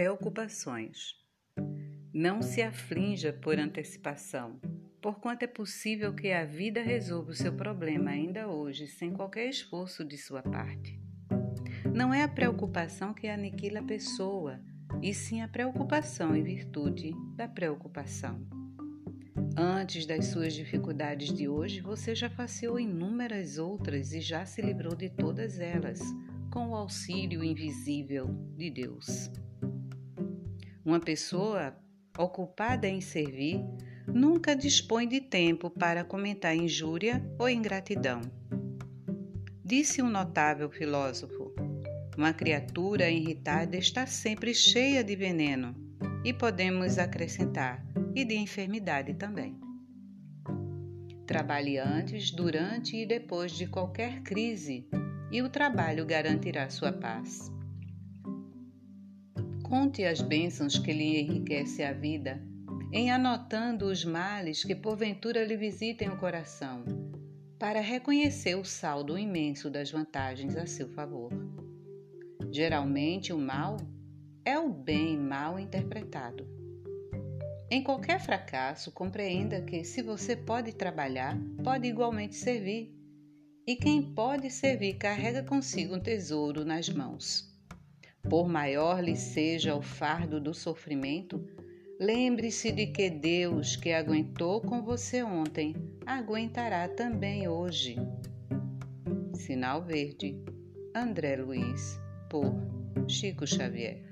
Preocupações. Não se aflinja por antecipação, porquanto é possível que a vida resolva o seu problema ainda hoje, sem qualquer esforço de sua parte. Não é a preocupação que aniquila a pessoa, e sim a preocupação em virtude da preocupação. Antes das suas dificuldades de hoje, você já passeou inúmeras outras e já se livrou de todas elas, com o auxílio invisível de Deus. Uma pessoa ocupada em servir nunca dispõe de tempo para comentar injúria ou ingratidão. Disse um notável filósofo: uma criatura irritada está sempre cheia de veneno, e podemos acrescentar e de enfermidade também. Trabalhe antes, durante e depois de qualquer crise, e o trabalho garantirá sua paz. Conte as bênçãos que lhe enriquecem a vida, em anotando os males que porventura lhe visitem o coração, para reconhecer o saldo imenso das vantagens a seu favor. Geralmente, o mal é o bem mal interpretado em qualquer fracasso, compreenda que se você pode trabalhar, pode igualmente servir. E quem pode servir carrega consigo um tesouro nas mãos. Por maior lhe seja o fardo do sofrimento, lembre-se de que Deus, que aguentou com você ontem, aguentará também hoje. Sinal Verde, André Luiz, por Chico Xavier.